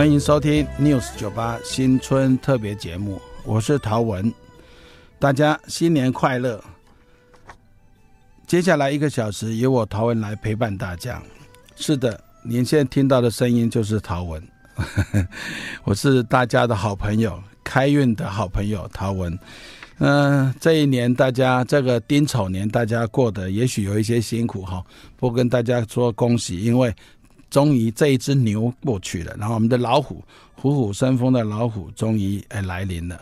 欢迎收听 News 九八新春特别节目，我是陶文，大家新年快乐！接下来一个小时由我陶文来陪伴大家。是的，您现在听到的声音就是陶文，我是大家的好朋友，开运的好朋友陶文。嗯、这一年大家这个丁丑年，大家过得也许有一些辛苦哈，不跟大家说恭喜，因为终于这一只牛过去了，然后我们的老虎虎虎生风的老虎终于哎来临了。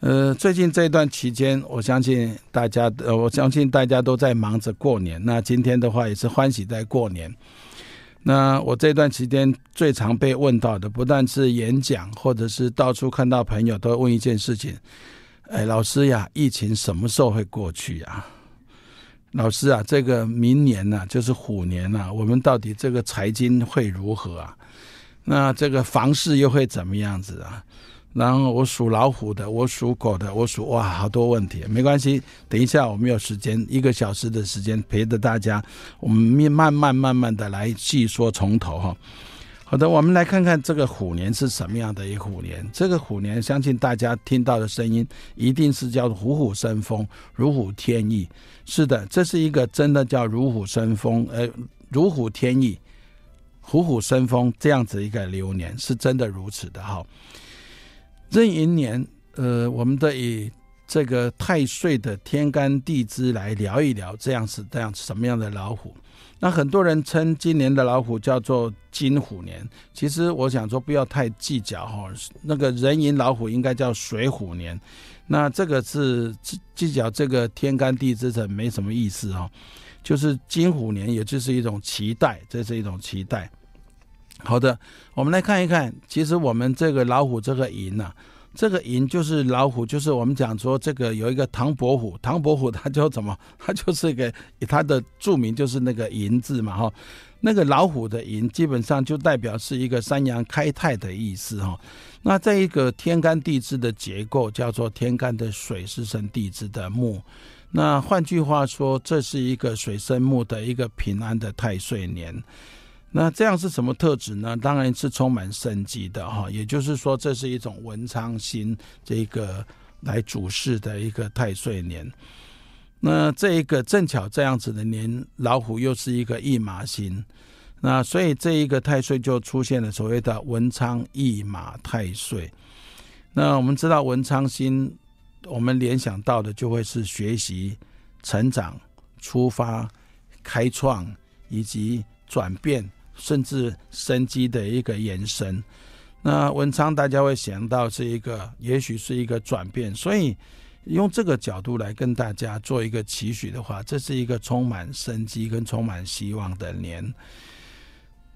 呃，最近这段期间，我相信大家呃，我相信大家都在忙着过年。那今天的话也是欢喜在过年。那我这段期间最常被问到的，不但是演讲，或者是到处看到朋友都问一件事情。哎，老师呀，疫情什么时候会过去呀？老师啊，这个明年呢、就是虎年呐、啊，我们到底这个财经会如何啊？那这个房市又会怎么样子啊？然后我属老虎的，我属狗的，我属哇，好多问题。没关系，等一下我们有时间，一个小时的时间陪着大家，我们慢慢慢慢的来细说从头哈。好的，我们来看看这个虎年是什么样的一个虎年。这个虎年，相信大家听到的声音一定是叫虎虎生风、如虎添翼。是的，这是一个真的叫如虎生风，呃，如虎添翼、虎虎生风这样子一个流年，是真的如此的哈。壬寅年，呃，我们的以这个太岁的天干地支来聊一聊，这样是这样什么样的老虎。那很多人称今年的老虎叫做金虎年，其实我想说不要太计较哈。那个壬寅老虎应该叫水虎年，那这个是计较这个天干地支的没什么意思哦。就是金虎年，也就是一种期待，这是一种期待。好的，我们来看一看，其实我们这个老虎这个寅呐。这个寅就是老虎，就是我们讲说这个有一个唐伯虎，唐伯虎 他叫怎么？他就是一个他的著名就是那个寅字嘛哈。那个老虎的寅基本上就代表是一个三阳开泰的意思哈。那这一个天干地支的结构叫做天干的水是生地支的木，那换句话说，这是一个水生木的一个平安的太岁年。那这样是什么特质呢？当然是充满生机的哈，也就是说，这是一种文昌星这个来主事的一个太岁年。那这一个正巧这样子的年，老虎又是一个驿马星，那所以这一个太岁就出现了所谓的文昌驿马太岁。那我们知道文昌星，我们联想到的就会是学习、成长、出发、开创以及转变。甚至生机的一个延伸，那文昌大家会想到是一个，也许是一个转变，所以用这个角度来跟大家做一个期许的话，这是一个充满生机跟充满希望的年。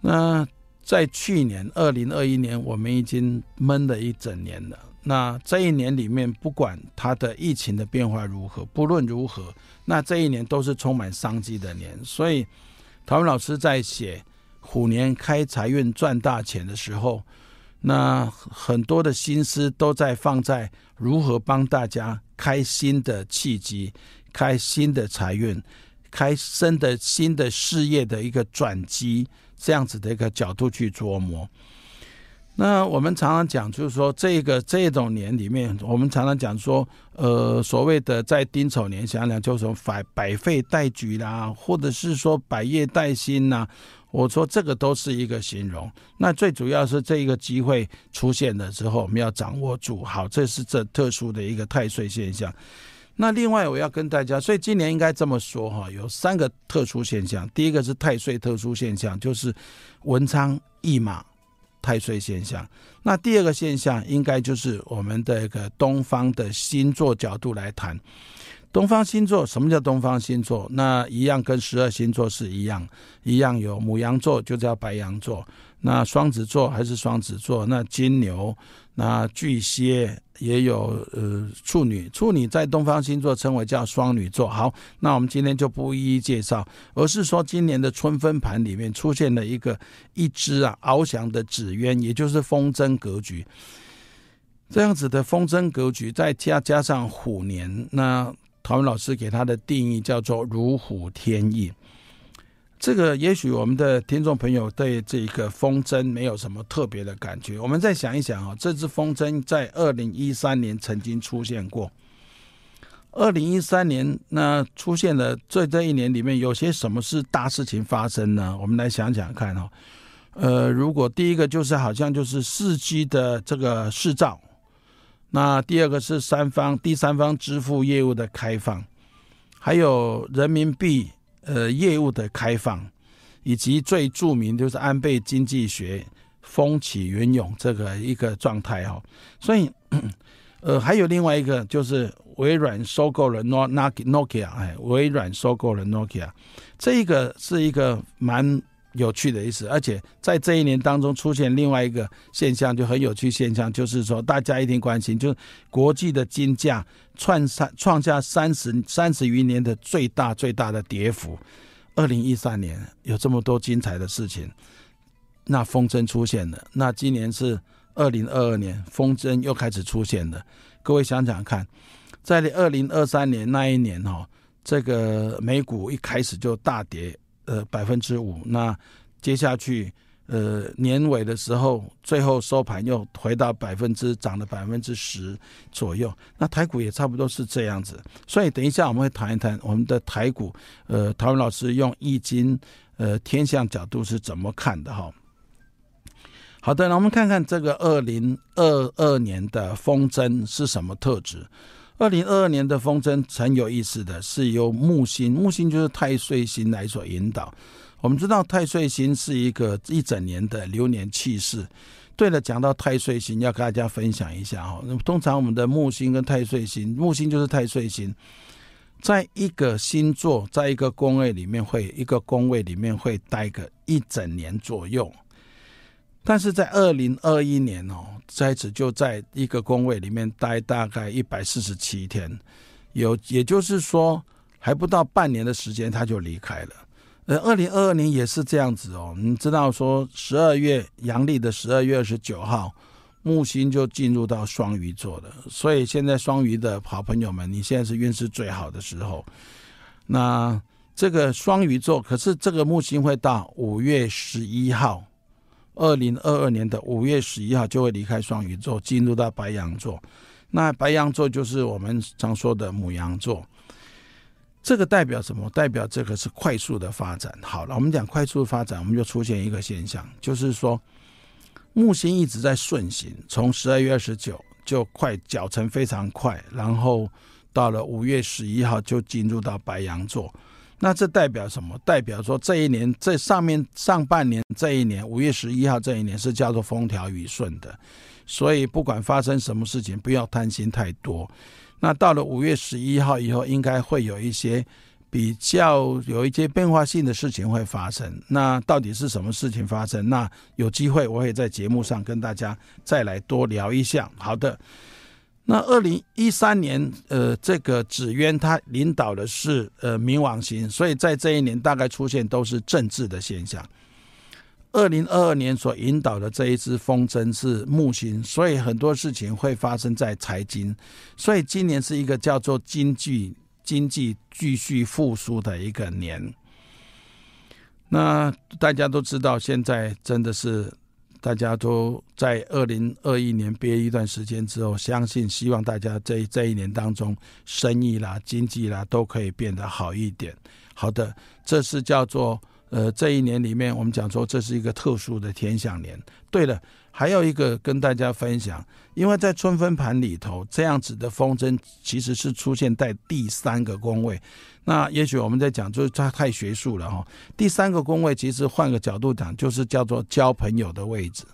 那在去年二零二一年，我们已经闷了一整年了。那这一年里面，不管它的疫情的变化如何，不论如何，那这一年都是充满商机的年。所以，陶文老师在写。虎年开财运赚大钱的时候，那很多的心思都在放在如何帮大家开新的契机、开新的财运、开新的新的事业的一个转机，这样子的一个角度去琢磨。那我们常常讲，就是说这个这种年里面，我们常常讲说，呃，所谓的在丁丑年想想，就是百百废待举啦，或者是说百业待兴呐。我说这个都是一个形容，那最主要是这一个机会出现了之后，我们要掌握住。好，这是这特殊的一个太岁现象。那另外我要跟大家，所以今年应该这么说哈，有三个特殊现象。第一个是太岁特殊现象，就是文昌驿马太岁现象。那第二个现象应该就是我们的一个东方的星座角度来谈。东方星座，什么叫东方星座？那一样跟十二星座是一样，一样有母羊座就叫白羊座，那双子座还是双子座，那金牛，那巨蟹也有呃处女，处女在东方星座称为叫双女座。好，那我们今天就不一一介绍，而是说今年的春分盘里面出现了一个一只啊翱翔的纸鸢，也就是风筝格局，这样子的风筝格局，再加加上虎年那。陶文老师给他的定义叫做“如虎添翼”。这个也许我们的听众朋友对这个风筝没有什么特别的感觉。我们再想一想啊，这只风筝在二零一三年曾经出现过。二零一三年那出现了，这这一年里面有些什么是大事情发生呢？我们来想想看哈。呃，如果第一个就是好像就是四 G 的这个释照，那第二个是三方第三方支付业务的开放，还有人民币呃业务的开放，以及最著名就是安倍经济学风起云涌这个一个状态哦。所以 呃还有另外一个就是微软收购了 Nokia，哎，微软收购了 Nokia，这一个是一个蛮。有趣的意思，而且在这一年当中出现另外一个现象，就很有趣现象，就是说大家一定关心，就是国际的金价创三创下三十三十余年的最大最大的跌幅。二零一三年有这么多精彩的事情，那风筝出现了。那今年是二零二二年，风筝又开始出现了。各位想想看，在二零二三年那一年哈，这个美股一开始就大跌。呃，百分之五。那接下去，呃，年尾的时候，最后收盘又回到百分之涨了百分之十左右。那台股也差不多是这样子。所以等一下我们会谈一谈我们的台股。呃，陶文老师用易经呃天象角度是怎么看的哈？好的，那我们看看这个二零二二年的风筝是什么特质。二零二二年的风筝很有意思的是由木星，木星就是太岁星来所引导。我们知道太岁星是一个一整年的流年气势。对了，讲到太岁星，要跟大家分享一下哈。通常我们的木星跟太岁星，木星就是太岁星，在一个星座，在一个宫位里面会一个宫位里面会待个一整年左右。但是在二零二一年哦，在此就在一个宫位里面待大概一百四十七天，有也就是说还不到半年的时间他就离开了。呃，二零二二年也是这样子哦，你知道说十二月阳历的十二月二十九号，木星就进入到双鱼座了，所以现在双鱼的好朋友们，你现在是运势最好的时候。那这个双鱼座，可是这个木星会到五月十一号。二零二二年的五月十一号就会离开双鱼座，进入到白羊座。那白羊座就是我们常说的母羊座。这个代表什么？代表这个是快速的发展。好了，我们讲快速的发展，我们就出现一个现象，就是说木星一直在顺行，从十二月二十九就快脚程非常快，然后到了五月十一号就进入到白羊座。那这代表什么？代表说这一年，这上面上半年这一年，五月十一号这一年是叫做风调雨顺的，所以不管发生什么事情，不要贪心太多。那到了五月十一号以后，应该会有一些比较有一些变化性的事情会发生。那到底是什么事情发生？那有机会我会在节目上跟大家再来多聊一下。好的。那二零一三年，呃，这个紫渊它领导的是呃冥王星，所以在这一年大概出现都是政治的现象。二零二二年所引导的这一支风筝是木星，所以很多事情会发生在财经，所以今年是一个叫做经济经济继续复苏的一个年。那大家都知道，现在真的是。大家都在二零二一年憋一段时间之后，相信希望大家在这一年当中，生意啦、经济啦都可以变得好一点。好的，这是叫做呃这一年里面我们讲说这是一个特殊的天象年。对了，还有一个跟大家分享，因为在春分盘里头，这样子的风筝其实是出现在第三个宫位。那也许我们在讲，就是它太学术了哈。第三个宫位其实换个角度讲，就是叫做交朋友的位置。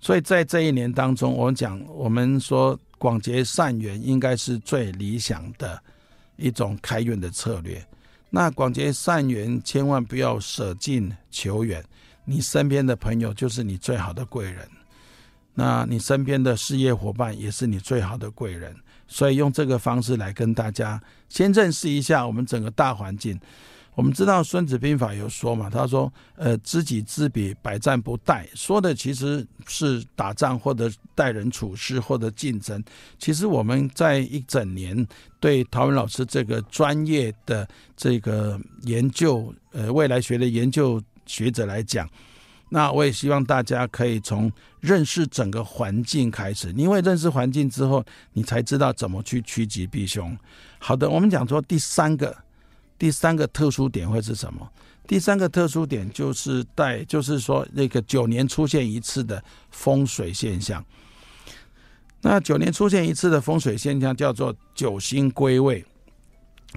所以在这一年当中，我们讲，我们说广结善缘应该是最理想的一种开运的策略。那广结善缘，千万不要舍近求远。你身边的朋友就是你最好的贵人，那你身边的事业伙伴也是你最好的贵人。所以用这个方式来跟大家先认识一下我们整个大环境。我们知道《孙子兵法》有说嘛，他说：“呃，知己知彼，百战不殆。”说的其实是打仗或者待人处事或者竞争。其实我们在一整年对陶文老师这个专业的这个研究，呃，未来学的研究学者来讲，那我也希望大家可以从认识整个环境开始，因为认识环境之后，你才知道怎么去趋吉避凶。好的，我们讲说第三个。第三个特殊点会是什么？第三个特殊点就是带，就是说那个九年出现一次的风水现象。那九年出现一次的风水现象叫做九星归位。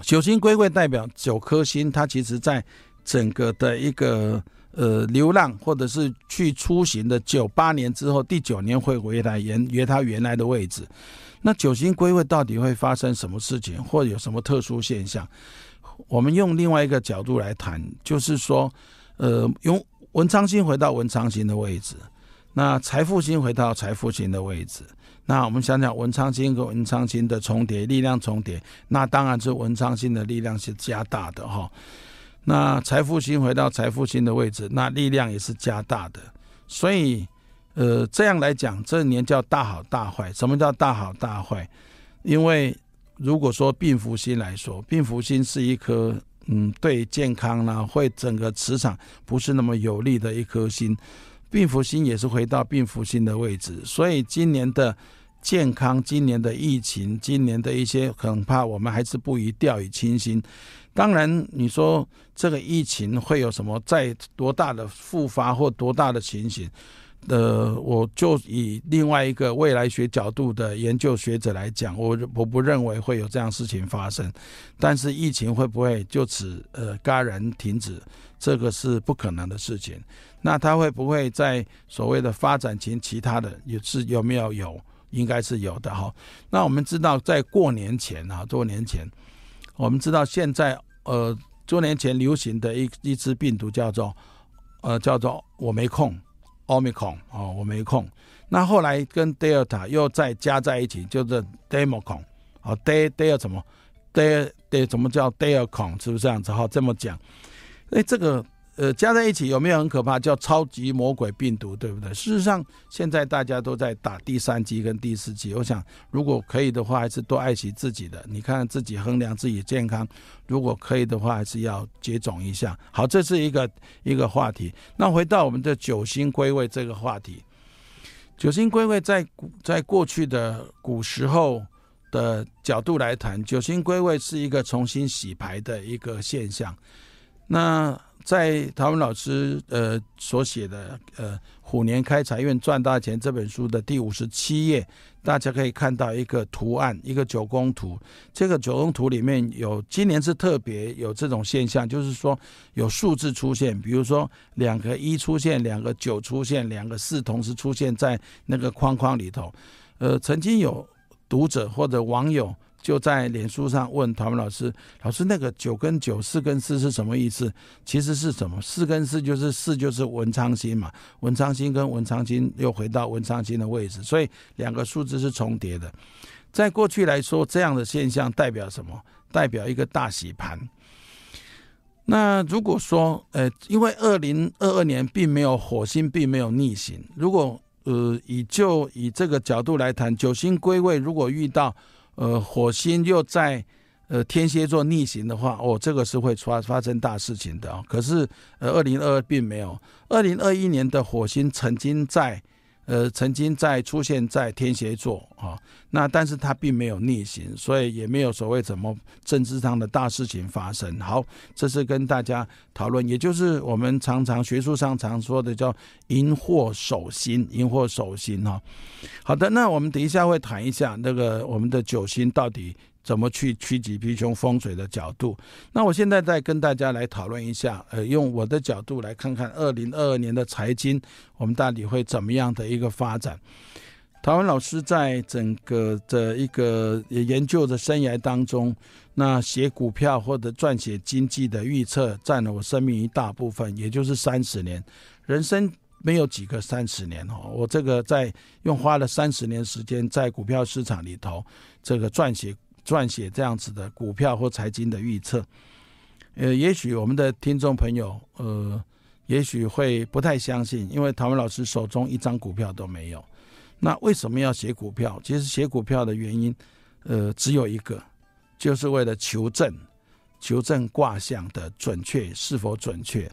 九星归位代表九颗星，它其实在整个的一个呃流浪或者是去出行的九八年之后，第九年会回来原原它原来的位置。那九星归位到底会发生什么事情，或有什么特殊现象？我们用另外一个角度来谈，就是说，呃，用文昌星回到文昌星的位置，那财富星回到财富星的位置。那我们想想，文昌星跟文昌星的重叠，力量重叠，那当然是文昌星的力量是加大的哈。那财富星回到财富星的位置，那力量也是加大的。所以，呃，这样来讲，这年叫大好大坏。什么叫大好大坏？因为如果说病符星来说，病符星是一颗嗯，对健康呢，会整个磁场不是那么有利的一颗星。病符星也是回到病符星的位置，所以今年的健康、今年的疫情、今年的一些恐怕我们还是不宜掉以轻心。当然，你说这个疫情会有什么再多大的复发或多大的情形？呃，我就以另外一个未来学角度的研究学者来讲，我我不认为会有这样事情发生。但是疫情会不会就此呃戛然停止？这个是不可能的事情。那它会不会在所谓的发展前其他的也是有没有有？应该是有的哈。那我们知道，在过年前啊，多年前，我们知道现在呃多年前流行的一一支病毒叫做呃叫做我没空。Omicron 哦，我没空。那后来跟 Delta 又再加在一起，就是 Democron 哦，De De 什么 De De 怎么叫 Delcon 是不是这样子？好，这么讲。哎，这个。呃，加在一起有没有很可怕？叫超级魔鬼病毒，对不对？事实上，现在大家都在打第三剂跟第四剂。我想，如果可以的话，还是多爱惜自己的。你看自己衡量自己健康，如果可以的话，还是要接种一下。好，这是一个一个话题。那回到我们的九星归位这个话题，九星归位在在过去的古时候的角度来谈，九星归位是一个重新洗牌的一个现象。那在陶文老师呃所写的呃虎年开财运赚大钱这本书的第五十七页，大家可以看到一个图案，一个九宫图。这个九宫图里面有今年是特别有这种现象，就是说有数字出现，比如说两个一出现，两个九出现，两个四同时出现在那个框框里头。呃，曾经有读者或者网友。就在脸书上问陶文老师：“老师，那个九跟九，四跟四是什么意思？其实是什么？四跟四就是四就是文昌星嘛，文昌星跟文昌星又回到文昌星的位置，所以两个数字是重叠的。在过去来说，这样的现象代表什么？代表一个大洗盘。那如果说，呃，因为二零二二年并没有火星并没有逆行，如果呃以就以这个角度来谈，九星归位，如果遇到。呃，火星又在呃天蝎座逆行的话，哦，这个是会发发生大事情的啊。可是呃，二零二二并没有，二零二一年的火星曾经在。呃，曾经在出现在天蝎座啊，那但是它并没有逆行，所以也没有所谓什么政治上的大事情发生。好，这是跟大家讨论，也就是我们常常学术上常说的叫萤火守心，萤火守心哈。好的，那我们等一下会谈一下那个我们的九星到底。怎么去趋吉避凶风水的角度？那我现在再跟大家来讨论一下，呃，用我的角度来看看二零二二年的财经，我们到底会怎么样的一个发展？陶文老师在整个的一个研究的生涯当中，那写股票或者撰写经济的预测，占了我生命一大部分，也就是三十年。人生没有几个三十年哦，我这个在用花了三十年时间在股票市场里头，这个撰写。撰写这样子的股票或财经的预测，呃，也许我们的听众朋友，呃，也许会不太相信，因为陶文老师手中一张股票都没有。那为什么要写股票？其实写股票的原因，呃，只有一个，就是为了求证，求证卦象的准确是否准确。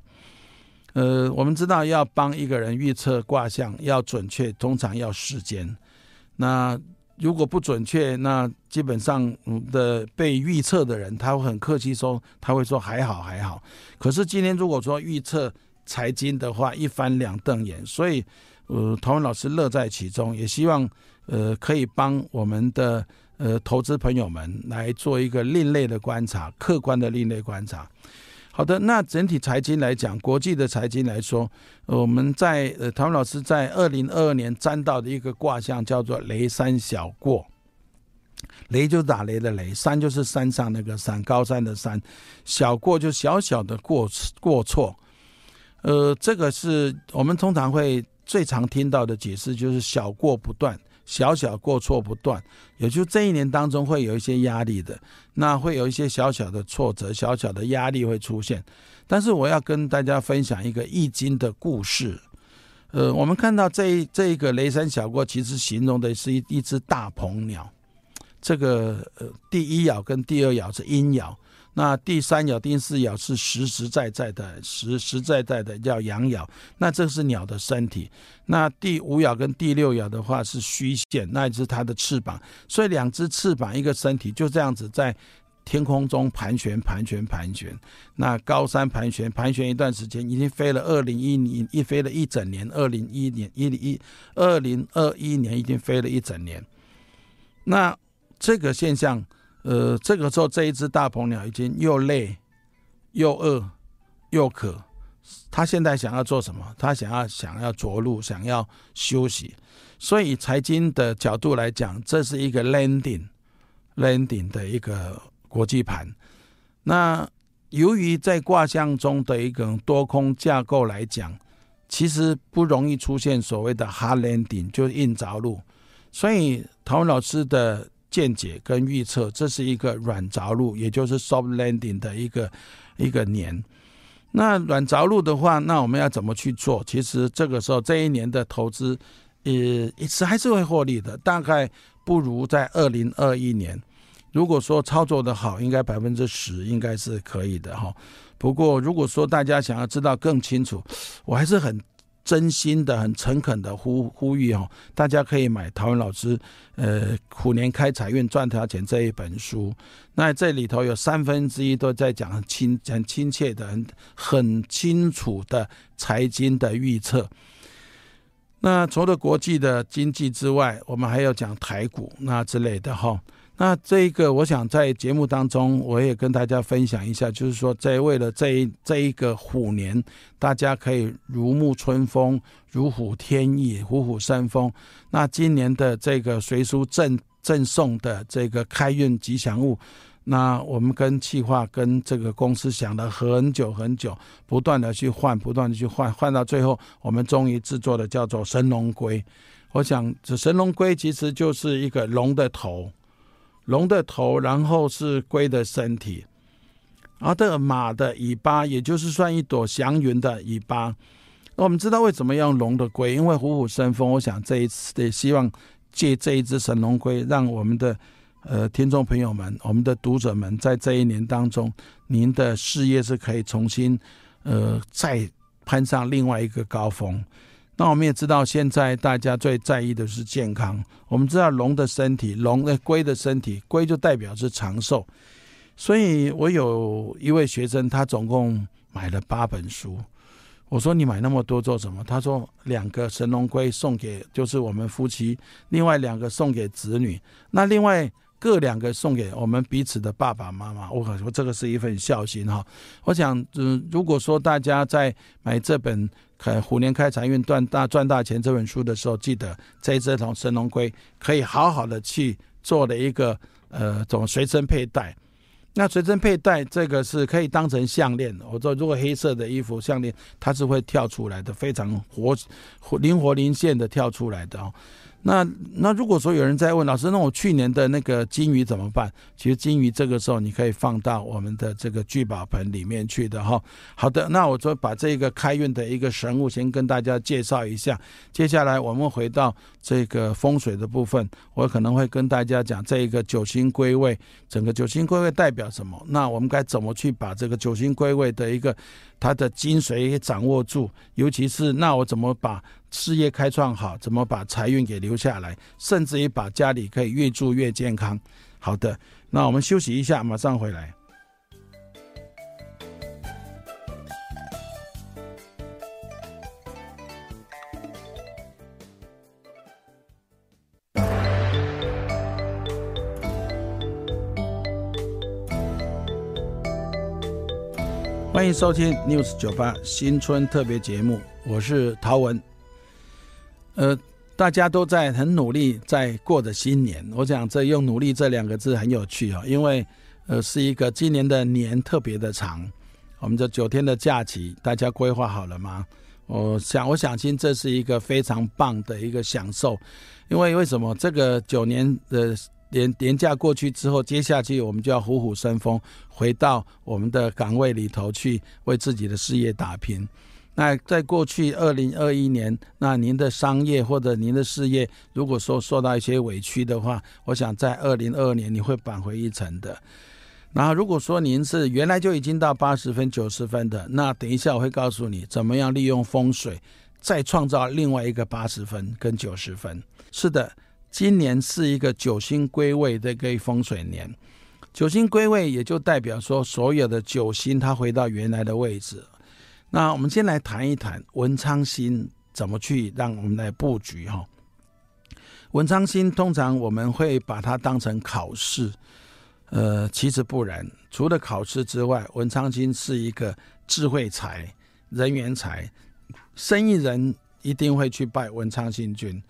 呃，我们知道要帮一个人预测卦象要准确，通常要时间。那如果不准确，那基本上的被预测的人，他会很客气说，他会说还好还好。可是今天如果说预测财经的话，一翻两瞪眼。所以，呃，陶文老师乐在其中，也希望呃可以帮我们的呃投资朋友们来做一个另类的观察，客观的另类观察。好的，那整体财经来讲，国际的财经来说，我们在呃，唐老师在二零二二年占到的一个卦象叫做“雷山小过”。雷就打雷的雷，山就是山上那个山，高山的山，小过就小小的过过错。呃，这个是我们通常会最常听到的解释，就是小过不断。小小过错不断，也就这一年当中会有一些压力的，那会有一些小小的挫折、小小的压力会出现。但是我要跟大家分享一个易经的故事。呃，我们看到这一这一个雷山小过，其实形容的是一一只大鹏鸟。这个呃，第一爻跟第二爻是阴爻。那第三爻、第四爻是实实在在的、实实在在的叫阳爻，那这是鸟的身体。那第五爻跟第六爻的话是虚线，那也是它的翅膀。所以两只翅膀，一个身体，就这样子在天空中盘旋、盘旋、盘旋。那高山盘旋、盘旋一段时间，已经飞了二零一年，一飞了一整年。二零一年一一二零二一年已经飞了一整年。那这个现象。呃，这个时候这一只大鹏鸟已经又累，又饿，又渴。他现在想要做什么？他想要想要着陆，想要休息。所以财经的角度来讲，这是一个 landing landing 的一个国际盘。那由于在卦象中的一个多空架构来讲，其实不容易出现所谓的 hard landing，就是硬着陆。所以陶文老师的。见解跟预测，这是一个软着陆，也就是 soft landing 的一个一个年。那软着陆的话，那我们要怎么去做？其实这个时候这一年的投资，呃，一次还是会获利的，大概不如在二零二一年。如果说操作的好，应该百分之十应该是可以的哈。不过如果说大家想要知道更清楚，我还是很。真心的、很诚恳的呼呼吁哦，大家可以买陶文老师呃虎年开财运赚大钱这一本书。那这里头有三分之一都在讲很亲、很亲切的、很很清楚的财经的预测。那除了国际的经济之外，我们还要讲台股那之类的哈。那这一个，我想在节目当中，我也跟大家分享一下，就是说，在为了这一这一个虎年，大家可以如沐春风，如虎添翼，虎虎生风。那今年的这个随书赠赠送的这个开运吉祥物，那我们跟企划跟这个公司想了很久很久，不断的去换，不断的去换，换到最后，我们终于制作的叫做神龙龟。我想，这神龙龟其实就是一个龙的头。龙的头，然后是龟的身体，啊，这个马的尾巴，也就是算一朵祥云的尾巴。我们知道为什么要用龙的龟，因为虎虎生风。我想这一次也希望借这一只神龙龟，让我们的呃听众朋友们、我们的读者们，在这一年当中，您的事业是可以重新呃再攀上另外一个高峰。那我们也知道，现在大家最在意的是健康。我们知道龙的身体，龙的龟的身体，龟就代表是长寿。所以我有一位学生，他总共买了八本书。我说：“你买那么多做什么？”他说：“两个神龙龟送给就是我们夫妻，另外两个送给子女，那另外各两个送给我们彼此的爸爸妈妈。”我可说这个是一份孝心哈。我想，嗯，如果说大家在买这本。虎年开财运赚大赚大钱这本书的时候，记得这只龙神龙龟可以好好的去做了一个呃，怎么随身佩戴？那随身佩戴这个是可以当成项链。我说如果黑色的衣服项链，它是会跳出来的，非常活活灵活灵现的跳出来的哦。那那如果说有人在问老师，那我去年的那个金鱼怎么办？其实金鱼这个时候你可以放到我们的这个聚宝盆里面去的哈。好的，那我就把这个开运的一个神物先跟大家介绍一下。接下来我们回到这个风水的部分，我可能会跟大家讲这一个九星归位，整个九星归位代表什么？那我们该怎么去把这个九星归位的一个它的精髓掌握住？尤其是那我怎么把事业开创好，怎么把财运给留下来，甚至于把家里可以越住越健康。好的，那我们休息一下，马上回来。欢迎收听 News 九八新春特别节目，我是陶文。呃，大家都在很努力在过着新年。我想这用“努力”这两个字很有趣啊，因为呃是一个今年的年特别的长。我们这九天的假期，大家规划好了吗？我想，我想信这是一个非常棒的一个享受。因为为什么这个九年的年年假过去之后，接下去我们就要虎虎生风，回到我们的岗位里头去为自己的事业打拼。那在过去二零二一年，那您的商业或者您的事业，如果说受到一些委屈的话，我想在二零二二年你会扳回一城的。然后如果说您是原来就已经到八十分、九十分的，那等一下我会告诉你怎么样利用风水再创造另外一个八十分跟九十分。是的，今年是一个九星归位的一个风水年，九星归位也就代表说所有的九星它回到原来的位置。那我们先来谈一谈文昌星怎么去让我们来布局哈。文昌星通常我们会把它当成考试，呃，其实不然。除了考试之外，文昌星是一个智慧财、人缘财，生意人一定会去拜文昌星君。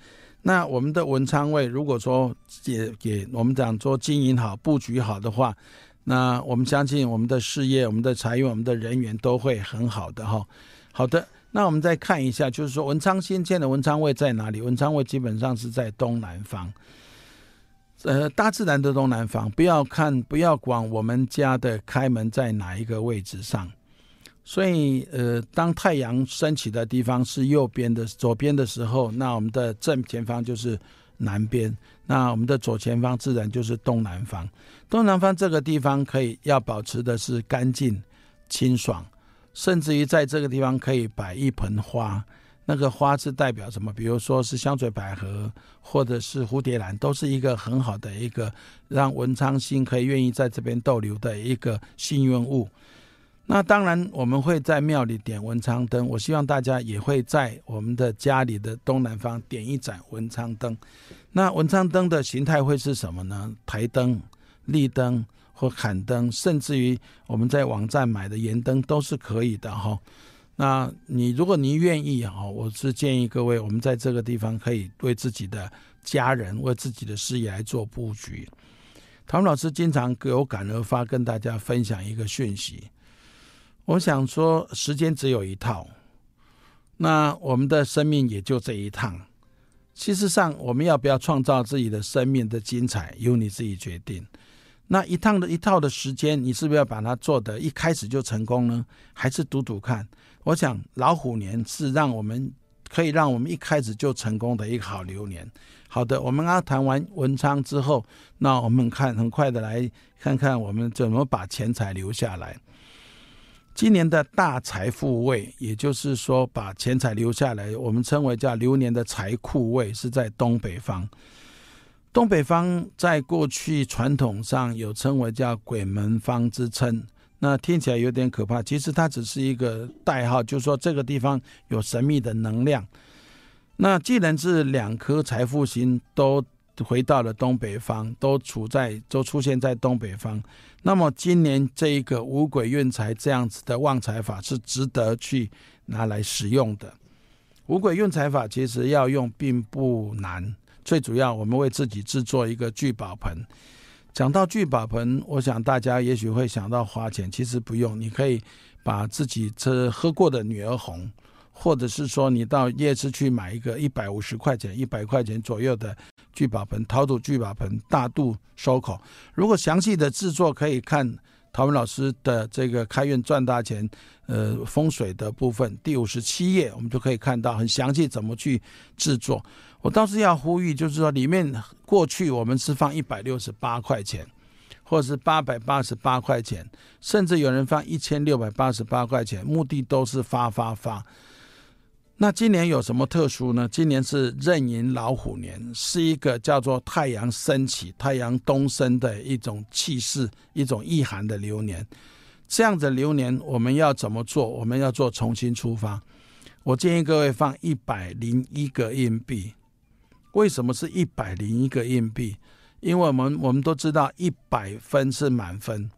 那我们的文昌位，如果说也给我们讲说经营好、布局好的话。那我们相信我们的事业、我们的财运、我们的人员都会很好的哈。好的，那我们再看一下，就是说文昌星现的文昌位在哪里？文昌位基本上是在东南方，呃，大自然的东南方。不要看，不要管我们家的开门在哪一个位置上。所以，呃，当太阳升起的地方是右边的左边的时候，那我们的正前方就是南边。那我们的左前方自然就是东南方，东南方这个地方可以要保持的是干净、清爽，甚至于在这个地方可以摆一盆花，那个花是代表什么？比如说是香水百合，或者是蝴蝶兰，都是一个很好的一个让文昌星可以愿意在这边逗留的一个幸运物。那当然，我们会在庙里点文昌灯。我希望大家也会在我们的家里的东南方点一盏文昌灯。那文昌灯的形态会是什么呢？台灯、立灯或砍灯，甚至于我们在网站买的盐灯都是可以的哈。那你如果您愿意哈，我是建议各位，我们在这个地方可以为自己的家人、为自己的事业来做布局。唐老师经常有感而发，跟大家分享一个讯息。我想说，时间只有一套，那我们的生命也就这一趟。其实上，我们要不要创造自己的生命的精彩，由你自己决定。那一趟的一套的时间，你是不是要把它做得一开始就成功呢？还是赌赌看？我想老虎年是让我们可以让我们一开始就成功的一个好流年。好的，我们刚刚谈完文昌之后，那我们看很快的来看看我们怎么把钱财留下来。今年的大财富位，也就是说把钱财留下来，我们称为叫流年的财库位，是在东北方。东北方在过去传统上有称为叫鬼门方之称，那听起来有点可怕。其实它只是一个代号，就是说这个地方有神秘的能量。那既然是两颗财富星都回到了东北方，都处在都出现在东北方。那么今年这一个五鬼运财这样子的旺财法是值得去拿来使用的。五鬼运财法其实要用并不难，最主要我们为自己制作一个聚宝盆。讲到聚宝盆，我想大家也许会想到花钱，其实不用，你可以把自己这喝过的女儿红，或者是说你到夜市去买一个一百五十块钱、一百块钱左右的聚宝盆，陶土聚宝盆，大肚收口。如果详细的制作可以看陶文老师的这个开运赚大钱，呃，风水的部分第五十七页，我们就可以看到很详细怎么去制作。我倒是要呼吁，就是说里面过去我们是放一百六十八块钱。或者是八百八十八块钱，甚至有人放一千六百八十八块钱，目的都是发发发。那今年有什么特殊呢？今年是壬寅老虎年，是一个叫做太阳升起、太阳东升的一种气势、一种意涵的流年。这样的流年，我们要怎么做？我们要做重新出发。我建议各位放一百零一个硬币。为什么是一百零一个硬币？因为我们我们都知道一百分是满分，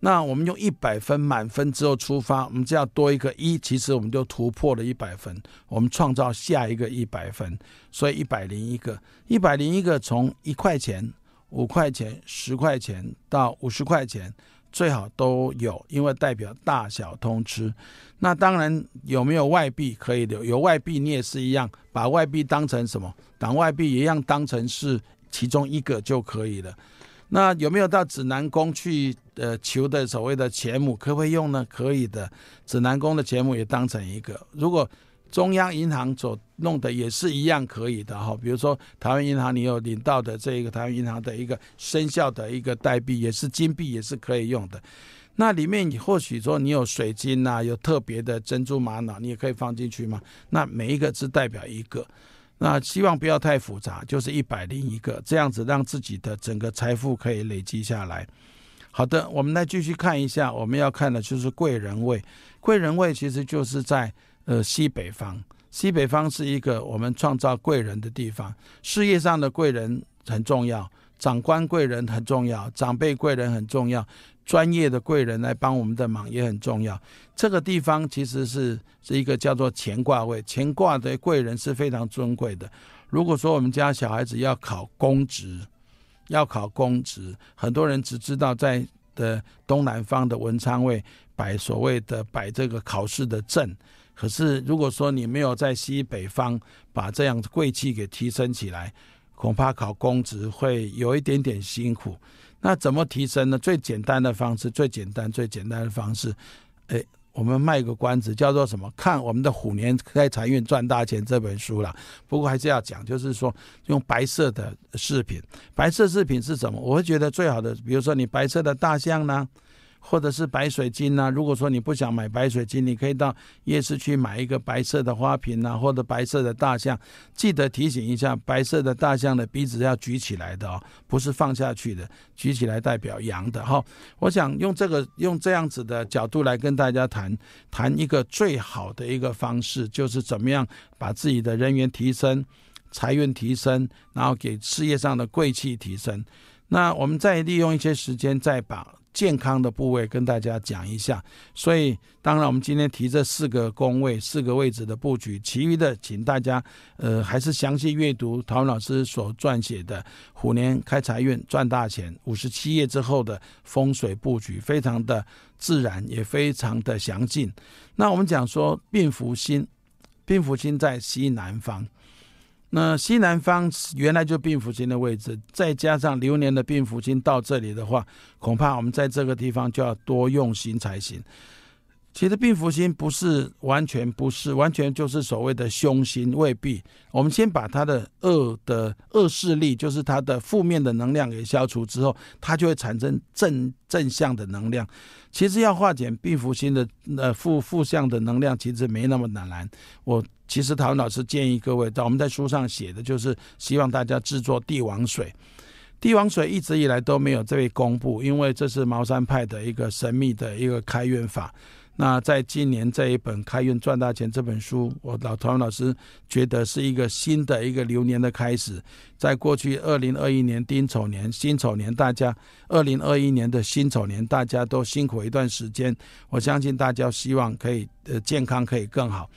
那我们用一百分满分之后出发，我们只要多一个一，其实我们就突破了一百分，我们创造下一个一百分，所以一百零一个，一百零一个从一块钱、五块钱、十块钱到五十块钱，最好都有，因为代表大小通吃。那当然有没有外币可以留？有外币你也是一样，把外币当成什么？当外币一样当成是。其中一个就可以了。那有没有到指南宫去呃求的所谓的钱母，可不可以用呢？可以的，指南宫的钱母也当成一个。如果中央银行所弄的也是一样可以的哈。比如说台湾银行，你有领到的这一个台湾银行的一个生效的一个代币，也是金币，也是可以用的。那里面或许说你有水晶啊，有特别的珍珠玛瑙，你也可以放进去吗？那每一个只代表一个。那希望不要太复杂，就是一百零一个这样子，让自己的整个财富可以累积下来。好的，我们来继续看一下，我们要看的就是贵人位。贵人位其实就是在呃西北方，西北方是一个我们创造贵人的地方，事业上的贵人很重要，长官贵人很重要，长辈贵人很重要。专业的贵人来帮我们的忙也很重要。这个地方其实是是一个叫做乾卦位，乾卦的贵人是非常尊贵的。如果说我们家小孩子要考公职，要考公职，很多人只知道在的东南方的文昌位摆所谓的摆这个考试的阵，可是如果说你没有在西北方把这样贵气给提升起来，恐怕考公职会有一点点辛苦。那怎么提升呢？最简单的方式，最简单、最简单的方式，哎，我们卖个关子，叫做什么？看我们的虎年开财运赚大钱这本书了。不过还是要讲，就是说用白色的饰品，白色饰品是什么？我会觉得最好的，比如说你白色的大象呢。或者是白水晶呐、啊，如果说你不想买白水晶，你可以到夜市去买一个白色的花瓶、啊，或者白色的大象。记得提醒一下，白色的大象的鼻子要举起来的哦，不是放下去的，举起来代表阳的哈。我想用这个用这样子的角度来跟大家谈谈一个最好的一个方式，就是怎么样把自己的人缘提升、财运提升，然后给事业上的贵气提升。那我们再利用一些时间，再把。健康的部位跟大家讲一下，所以当然我们今天提这四个宫位、四个位置的布局，其余的请大家呃还是详细阅读陶文老师所撰写的《虎年开财运赚大钱》五十七页之后的风水布局，非常的自然，也非常的详尽。那我们讲说病福星，病福星在西南方。那西南方原来就病符星的位置，再加上流年的病符星到这里的话，恐怕我们在这个地方就要多用心才行。其实病符星不是完全不是完全就是所谓的凶星，未必。我们先把它的恶的恶势力，就是它的负面的能量给消除之后，它就会产生正正向的能量。其实要化解病符星的呃负负向的能量，其实没那么难。我其实陶文老师建议各位，在我们在书上写的就是希望大家制作帝王水。帝王水一直以来都没有这位公布，因为这是茅山派的一个神秘的一个开运法。那在今年这一本《开运赚大钱》这本书，我老陶文老师觉得是一个新的一个流年的开始。在过去二零二一年丁丑年、辛丑年，大家二零二一年的辛丑年，大家都辛苦一段时间。我相信大家希望可以呃健康可以更好。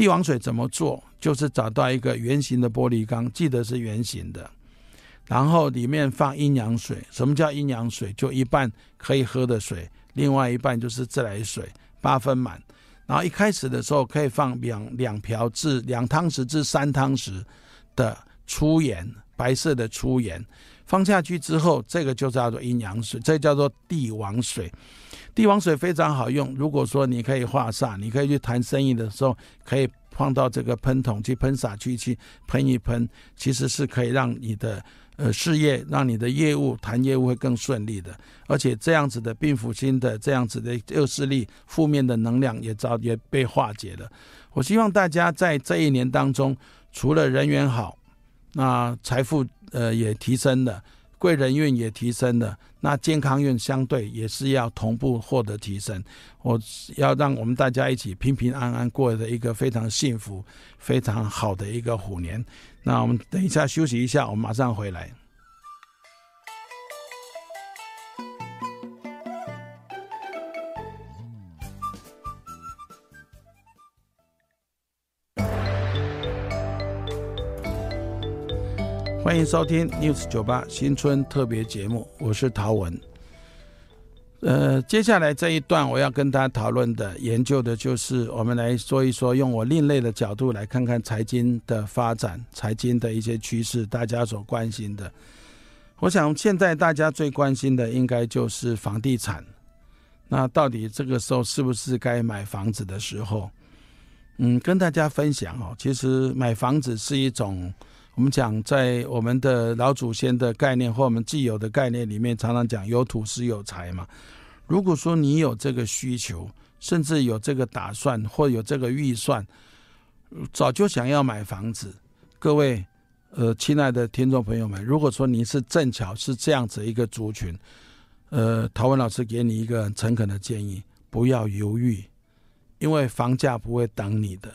帝王水怎么做？就是找到一个圆形的玻璃缸，记得是圆形的，然后里面放阴阳水。什么叫阴阳水？就一半可以喝的水。另外一半就是自来水，八分满，然后一开始的时候可以放两两瓢至两汤匙至三汤匙的粗盐，白色的粗盐，放下去之后，这个就叫做阴阳水，这叫做帝王水。帝王水非常好用，如果说你可以化煞，你可以去谈生意的时候，可以放到这个喷筒去喷洒去去喷一喷，其实是可以让你的。呃，事业让你的业务谈业务会更顺利的，而且这样子的病符星的这样子的恶势力、负面的能量也早也被化解了。我希望大家在这一年当中，除了人缘好，那财富呃也提升了，贵人运也提升了，那健康运相对也是要同步获得提升。我要让我们大家一起平平安安过的一个非常幸福、非常好的一个虎年。那我们等一下休息一下，我们马上回来。欢迎收听 News 九八新春特别节目，我是陶文。呃，接下来这一段我要跟大家讨论的研究的就是，我们来说一说，用我另类的角度来看看财经的发展，财经的一些趋势，大家所关心的。我想现在大家最关心的应该就是房地产。那到底这个时候是不是该买房子的时候？嗯，跟大家分享哦，其实买房子是一种。我们讲，在我们的老祖先的概念或我们既有的概念里面，常常讲有土是有财嘛。如果说你有这个需求，甚至有这个打算或有这个预算，早就想要买房子，各位呃，亲爱的听众朋友们，如果说你是正巧是这样子一个族群，呃，陶文老师给你一个很诚恳的建议，不要犹豫，因为房价不会等你的。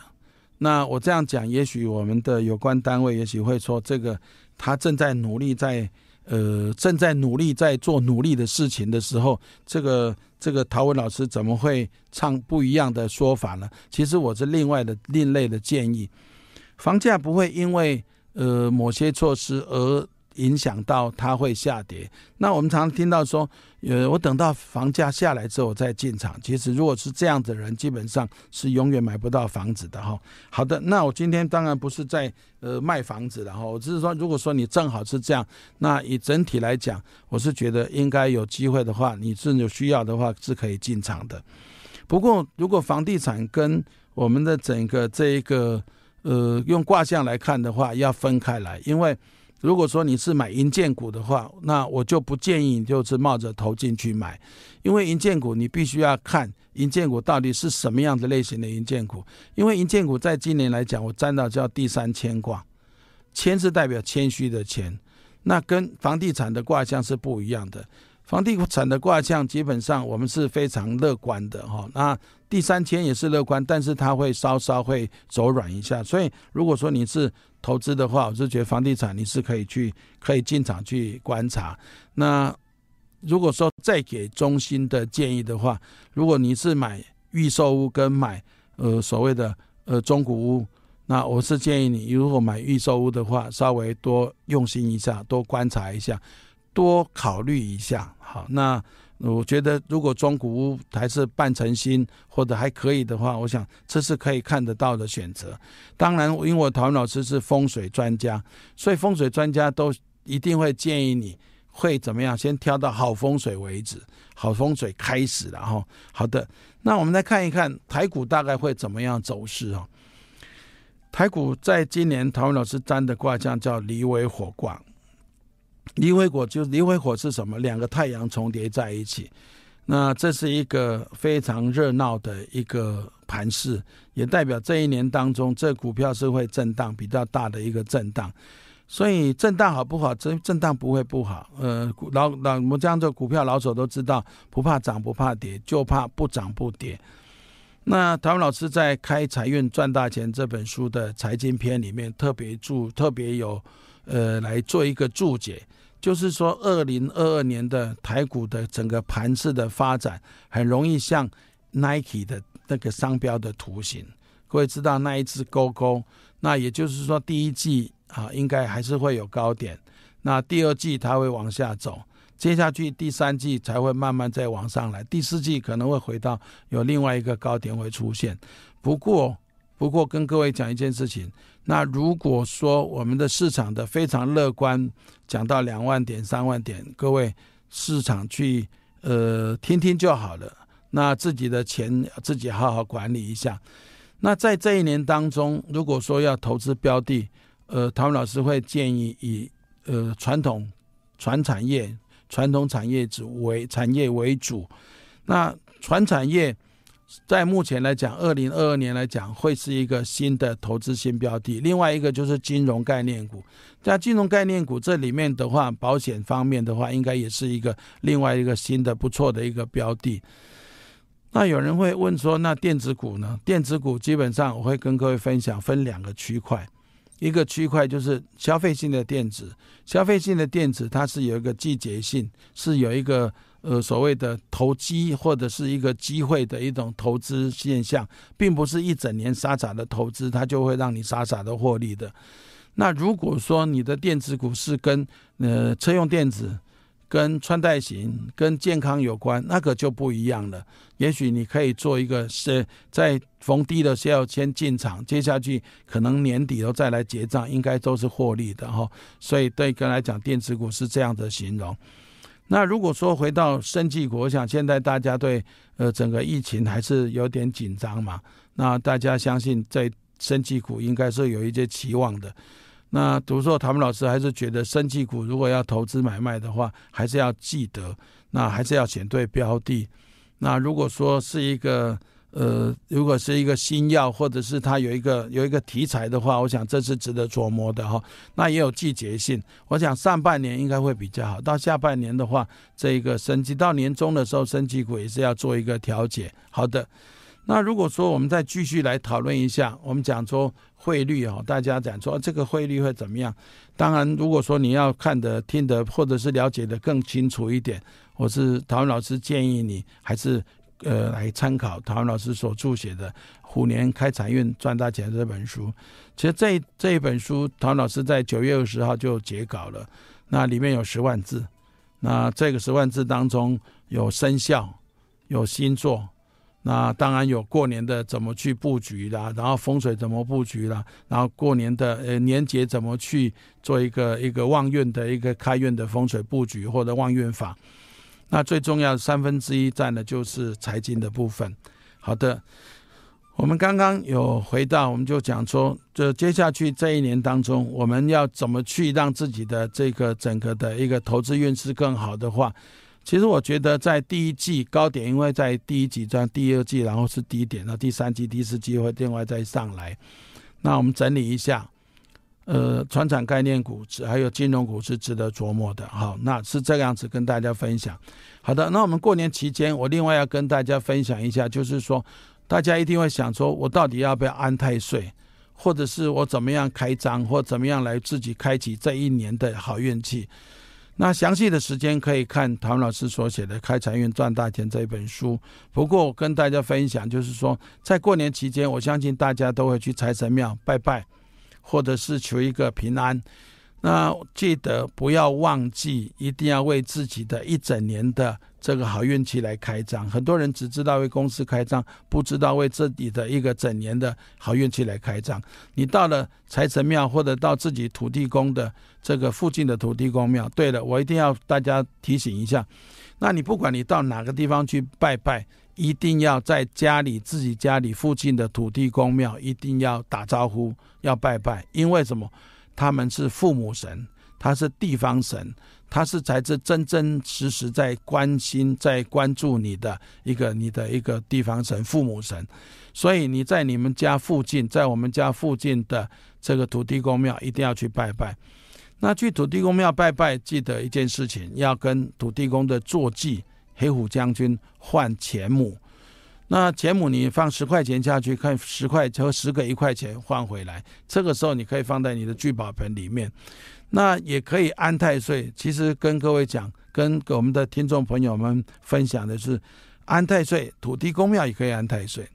那我这样讲，也许我们的有关单位也许会说，这个他正在努力在呃正在努力在做努力的事情的时候，这个这个陶文老师怎么会唱不一样的说法呢？其实我是另外的另类的建议，房价不会因为呃某些措施而。影响到它会下跌。那我们常常听到说，呃，我等到房价下来之后再进场。其实如果是这样的人，基本上是永远买不到房子的哈。好的，那我今天当然不是在呃卖房子了哈。我只是说，如果说你正好是这样，那以整体来讲，我是觉得应该有机会的话，你是有需要的话是可以进场的。不过，如果房地产跟我们的整个这一个呃用卦象来看的话，要分开来，因为。如果说你是买银建股的话，那我就不建议你就是冒着头进去买，因为银建股你必须要看银建股到底是什么样的类型的银建股，因为银建股在今年来讲，我占到叫第三谦卦，谦是代表谦虚的谦，那跟房地产的卦象是不一样的。房地产的卦象基本上我们是非常乐观的哈，那第三谦也是乐观，但是它会稍稍会走软一下。所以如果说你是投资的话，我是觉得房地产你是可以去可以进场去观察。那如果说再给中心的建议的话，如果你是买预售屋跟买呃所谓的呃中古屋，那我是建议你如果买预售屋的话，稍微多用心一下，多观察一下。多考虑一下，好，那我觉得如果中古屋还是半成新或者还可以的话，我想这是可以看得到的选择。当然，因为我陶文老师是风水专家，所以风水专家都一定会建议你会怎么样，先挑到好风水为止，好风水开始了哈。好的，那我们来看一看台股大概会怎么样走势啊？台股在今年陶文老师占的卦象叫离为火卦。离为火就离为火是什么？两个太阳重叠在一起，那这是一个非常热闹的一个盘势，也代表这一年当中，这股票是会震荡比较大的一个震荡。所以震荡好不好？这震荡不会不好。呃，老老我们这样做股票老手都知道，不怕涨不怕跌，就怕不涨不跌。那陶文老师在《开财运赚大钱》这本书的财经篇里面特别注特别有呃来做一个注解。就是说，二零二二年的台股的整个盘势的发展，很容易像 Nike 的那个商标的图形。各位知道那一只勾勾，那也就是说，第一季啊，应该还是会有高点。那第二季它会往下走，接下去第三季才会慢慢再往上来，第四季可能会回到有另外一个高点会出现。不过，不过跟各位讲一件事情，那如果说我们的市场的非常乐观，讲到两万点、三万点，各位市场去呃听听就好了。那自己的钱自己好好管理一下。那在这一年当中，如果说要投资标的，呃，陶文老师会建议以呃传统传产业、传统产业主为产业为主。那传产业在目前来讲，二零二二年来讲，会是一个新的投资新标的。另外一个就是金融概念股，在金融概念股这里面的话，保险方面的话，应该也是一个另外一个新的不错的一个标的。那有人会问说，那电子股呢？电子股基本上我会跟各位分享，分两个区块，一个区块就是消费性的电子，消费性的电子它是有一个季节性，是有一个呃所谓的投机或者是一个机会的一种投资现象，并不是一整年傻傻的投资，它就会让你傻傻的获利的。那如果说你的电子股是跟呃车用电子，跟穿戴型、跟健康有关，那个就不一样了。也许你可以做一个是在逢低的时候先进场，接下去可能年底都再来结账，应该都是获利的哈。所以对哥来讲，电子股是这样的形容。那如果说回到生技股，我想现在大家对呃整个疫情还是有点紧张嘛。那大家相信在生技股应该是有一些期望的。那读硕唐老师还是觉得，生技股如果要投资买卖的话，还是要记得，那还是要选对标的。那如果说是一个呃，如果是一个新药，或者是它有一个有一个题材的话，我想这是值得琢磨的哈。那也有季节性，我想上半年应该会比较好，到下半年的话，这一个升级到年终的时候，升级股也是要做一个调节。好的。那如果说我们再继续来讨论一下，我们讲说汇率哦，大家讲说这个汇率会怎么样？当然，如果说你要看得、听得或者是了解得更清楚一点，我是陶文老师建议你还是呃来参考陶老师所著写的《虎年开财运赚大钱》这本书。其实这这一本书，陶老师在九月二十号就截稿了，那里面有十万字，那这个十万字当中有生肖，有星座。那当然有过年的怎么去布局啦，然后风水怎么布局啦，然后过年的呃年节怎么去做一个一个旺运的一个开运的风水布局或者旺运法。那最重要的三分之一占的就是财经的部分。好的，我们刚刚有回到，我们就讲说，这接下去这一年当中，我们要怎么去让自己的这个整个的一个投资运势更好的话。其实我觉得，在第一季高点，因为在第一季在第二季，然后是低点，那第三季、第四季会另外再上来。那我们整理一下，呃，传产概念股还有金融股是值得琢磨的。好，那是这个样子跟大家分享。好的，那我们过年期间，我另外要跟大家分享一下，就是说，大家一定会想说，我到底要不要安太岁，或者是我怎么样开张，或怎么样来自己开启这一年的好运气。那详细的时间可以看唐老师所写的《开财运赚大钱》这一本书。不过我跟大家分享，就是说，在过年期间，我相信大家都会去财神庙拜拜，或者是求一个平安。那记得不要忘记，一定要为自己的一整年的这个好运气来开张。很多人只知道为公司开张，不知道为自己的一个整年的好运气来开张。你到了财神庙，或者到自己土地公的这个附近的土地公庙。对了，我一定要大家提醒一下，那你不管你到哪个地方去拜拜，一定要在家里自己家里附近的土地公庙一定要打招呼，要拜拜，因为什么？他们是父母神，他是地方神，他是才是真真实实在关心、在关注你的一个你的一个地方神、父母神。所以你在你们家附近，在我们家附近的这个土地公庙，一定要去拜拜。那去土地公庙拜拜，记得一件事情，要跟土地公的坐骑黑虎将军换钱母。那钱母你放十块钱下去，看十块和十个一块钱换回来，这个时候你可以放在你的聚宝盆里面。那也可以安太岁。其实跟各位讲，跟我们的听众朋友们分享的是，安太岁，土地公庙也可以安太岁。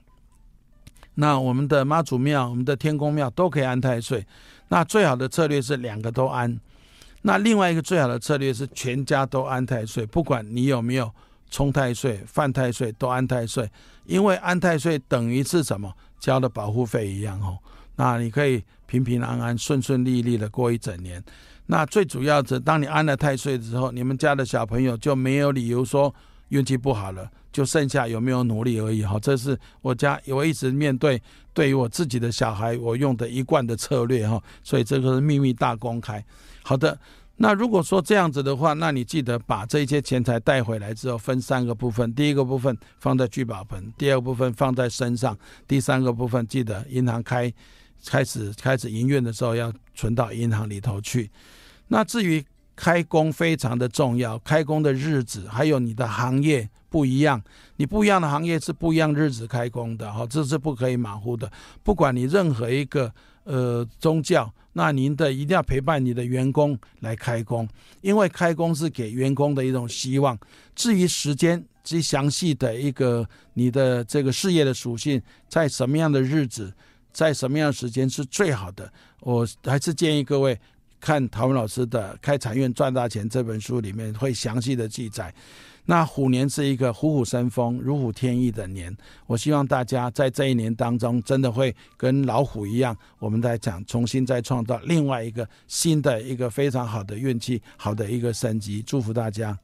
那我们的妈祖庙、我们的天公庙都可以安太岁。那最好的策略是两个都安。那另外一个最好的策略是全家都安太岁，不管你有没有冲太岁、犯太岁，都安太岁，因为安太岁等于是什么？交了保护费一样哦。那你可以平平安安、顺顺利利的过一整年。那最主要的，当你安了太岁之后，你们家的小朋友就没有理由说运气不好了，就剩下有没有努力而已哈。这是我家我一直面对对于我自己的小孩我用的一贯的策略哈。所以这个是秘密大公开。好的，那如果说这样子的话，那你记得把这些钱财带回来之后，分三个部分：第一个部分放在聚宝盆，第二个部分放在身上，第三个部分记得银行开开始开始营运的时候要存到银行里头去。那至于开工非常的重要，开工的日子还有你的行业不一样，你不一样的行业是不一样日子开工的哈，这是不可以马虎的。不管你任何一个呃宗教。那您的一定要陪伴你的员工来开工，因为开工是给员工的一种希望。至于时间，至于详细的一个你的这个事业的属性，在什么样的日子，在什么样的时间是最好的，我还是建议各位看陶文老师的《开产院赚大钱》这本书里面会详细的记载。那虎年是一个虎虎生风、如虎添翼的年，我希望大家在这一年当中，真的会跟老虎一样，我们在讲重新再创造另外一个新的一个非常好的运气、好的一个升级，祝福大家。